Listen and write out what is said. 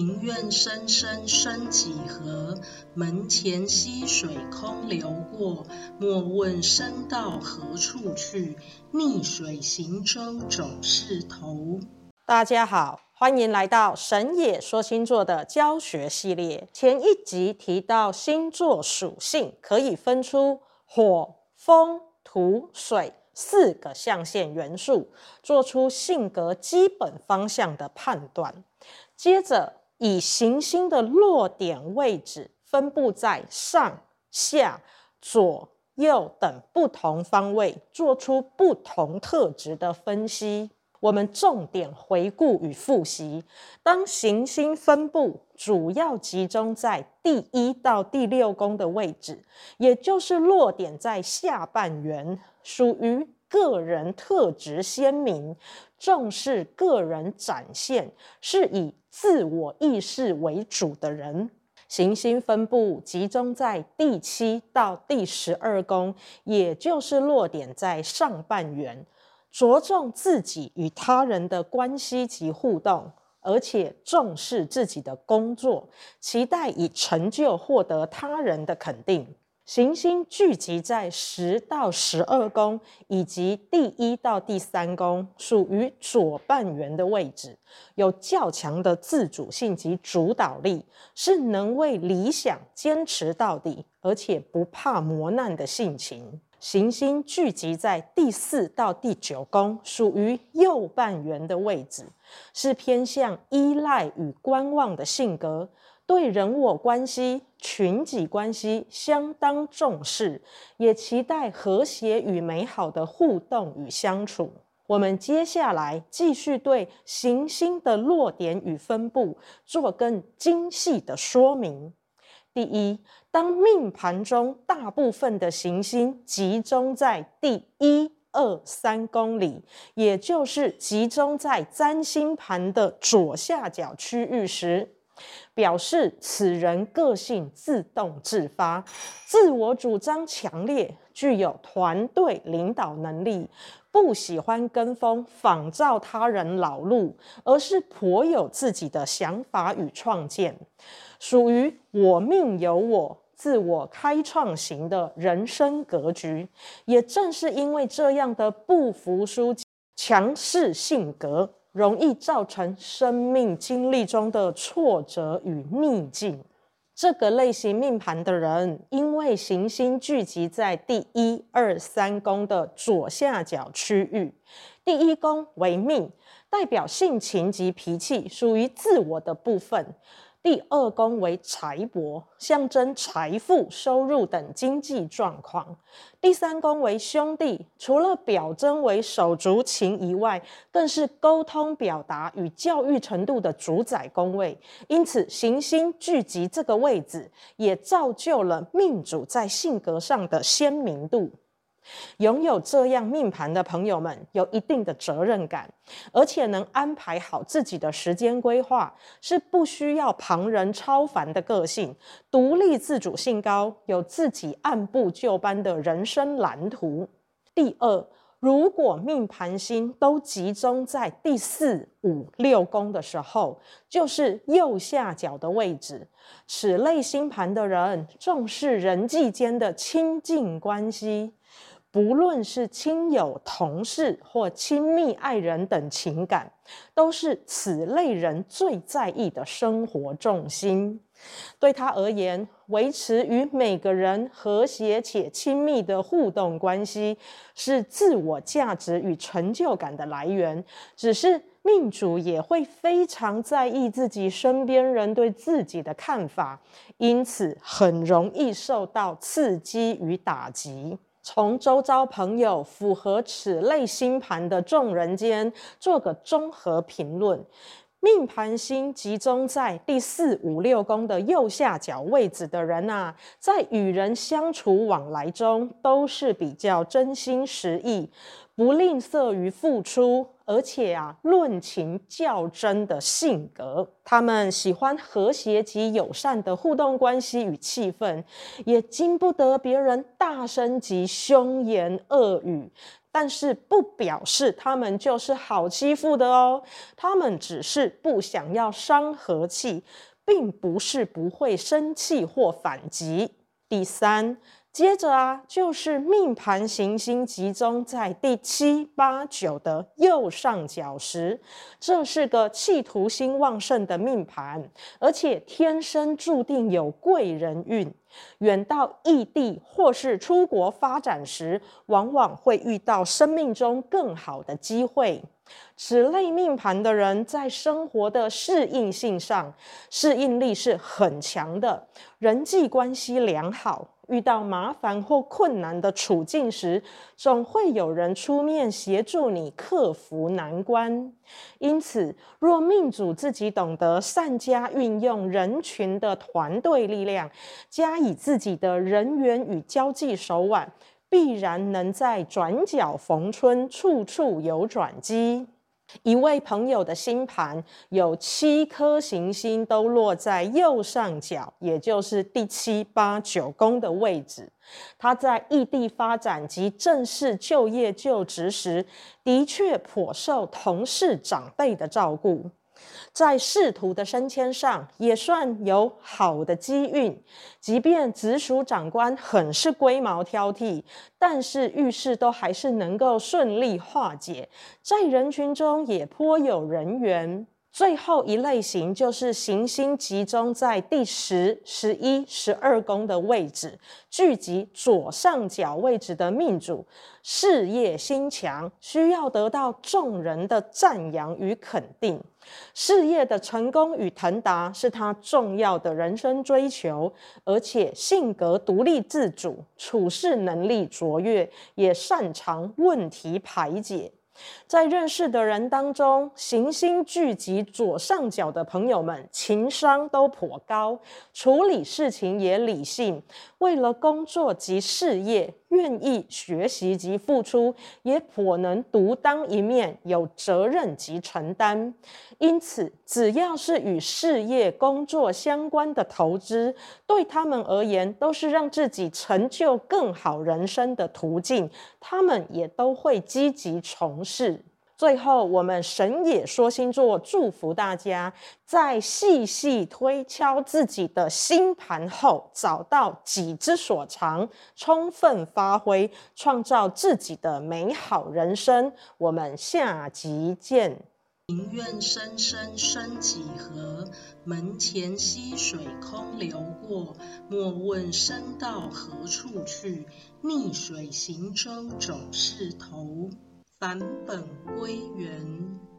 庭院深深深几何？门前溪水空流过。莫问身到何处去，逆水行舟总是头。大家好，欢迎来到神野说星座的教学系列。前一集提到星座属性可以分出火、风、土、水四个象限元素，做出性格基本方向的判断。接着。以行星的落点位置分布在上、下、左、右等不同方位，做出不同特质的分析。我们重点回顾与复习：当行星分布主要集中在第一到第六宫的位置，也就是落点在下半圆，属于个人特质鲜明，重视个人展现，是以自我意识为主的人，行星分布集中在第七到第十二宫，也就是落点在上半圆，着重自己与他人的关系及互动，而且重视自己的工作，期待以成就获得他人的肯定。行星聚集在十到十二宫以及第一到第三宫，属于左半圆的位置，有较强的自主性及主导力，是能为理想坚持到底，而且不怕磨难的性情。行星聚集在第四到第九宫，属于右半圆的位置，是偏向依赖与观望的性格。对人我关系、群体关系相当重视，也期待和谐与美好的互动与相处。我们接下来继续对行星的落点与分布做更精细的说明。第一，当命盘中大部分的行星集中在第一、二、三宫里，也就是集中在占星盘的左下角区域时，表示此人个性自动自发，自我主张强烈，具有团队领导能力，不喜欢跟风仿照他人老路，而是颇有自己的想法与创建，属于我命由我、自我开创型的人生格局。也正是因为这样的不服输、强势性格。容易造成生命经历中的挫折与逆境。这个类型命盘的人，因为行星聚集在第一、二、三宫的左下角区域，第一宫为命，代表性情及脾气属于自我的部分。第二宫为财帛，象征财富、收入等经济状况。第三宫为兄弟，除了表征为手足情以外，更是沟通表达与教育程度的主宰宫位。因此，行星聚集这个位置，也造就了命主在性格上的鲜明度。拥有这样命盘的朋友们，有一定的责任感，而且能安排好自己的时间规划，是不需要旁人超凡的个性，独立自主性高，有自己按部就班的人生蓝图。第二，如果命盘星都集中在第四、五、六宫的时候，就是右下角的位置，此类星盘的人重视人际间的亲近关系。不论是亲友、同事或亲密爱人等情感，都是此类人最在意的生活重心。对他而言，维持与每个人和谐且亲密的互动关系，是自我价值与成就感的来源。只是命主也会非常在意自己身边人对自己的看法，因此很容易受到刺激与打击。从周遭朋友符合此类星盘的众人间做个综合评论，命盘星集中在第四、五、六宫的右下角位置的人啊，在与人相处往来中都是比较真心实意，不吝啬于付出。而且啊，论情较真的性格，他们喜欢和谐及友善的互动关系与气氛，也经不得别人大声及凶言恶语。但是不表示他们就是好欺负的哦。他们只是不想要伤和气，并不是不会生气或反击。第三。接着啊，就是命盘行星集中在第七、八、九的右上角时，这是个企图心旺盛的命盘，而且天生注定有贵人运。远到异地或是出国发展时，往往会遇到生命中更好的机会。此类命盘的人在生活的适应性上，适应力是很强的，人际关系良好。遇到麻烦或困难的处境时，总会有人出面协助你克服难关。因此，若命主自己懂得善加运用人群的团队力量，加以自己的人缘与交际手腕，必然能在转角逢春，处处有转机。一位朋友的星盘有七颗行星都落在右上角，也就是第七、八、九宫的位置。他在异地发展及正式就业就职时，的确颇受同事长辈的照顾。在仕途的升迁上也算有好的机运，即便直属长官很是龟毛挑剔，但是遇事都还是能够顺利化解，在人群中也颇有人缘。最后一类型就是行星集中在第十、十一、十二宫的位置，聚集左上角位置的命主，事业心强，需要得到众人的赞扬与肯定。事业的成功与腾达是他重要的人生追求，而且性格独立自主，处事能力卓越，也擅长问题排解。在认识的人当中，行星聚集左上角的朋友们，情商都颇高，处理事情也理性。为了工作及事业，愿意学习及付出，也颇能独当一面，有责任及承担。因此，只要是与事业工作相关的投资，对他们而言，都是让自己成就更好人生的途径。他们也都会积极从事。最后，我们神野说星座祝福大家，在细细推敲自己的星盘后，找到己之所长，充分发挥，创造自己的美好人生。我们下集见。庭院深深深几何？门前溪水空流过。莫问身到何处去？逆水行舟总是头。返本归元。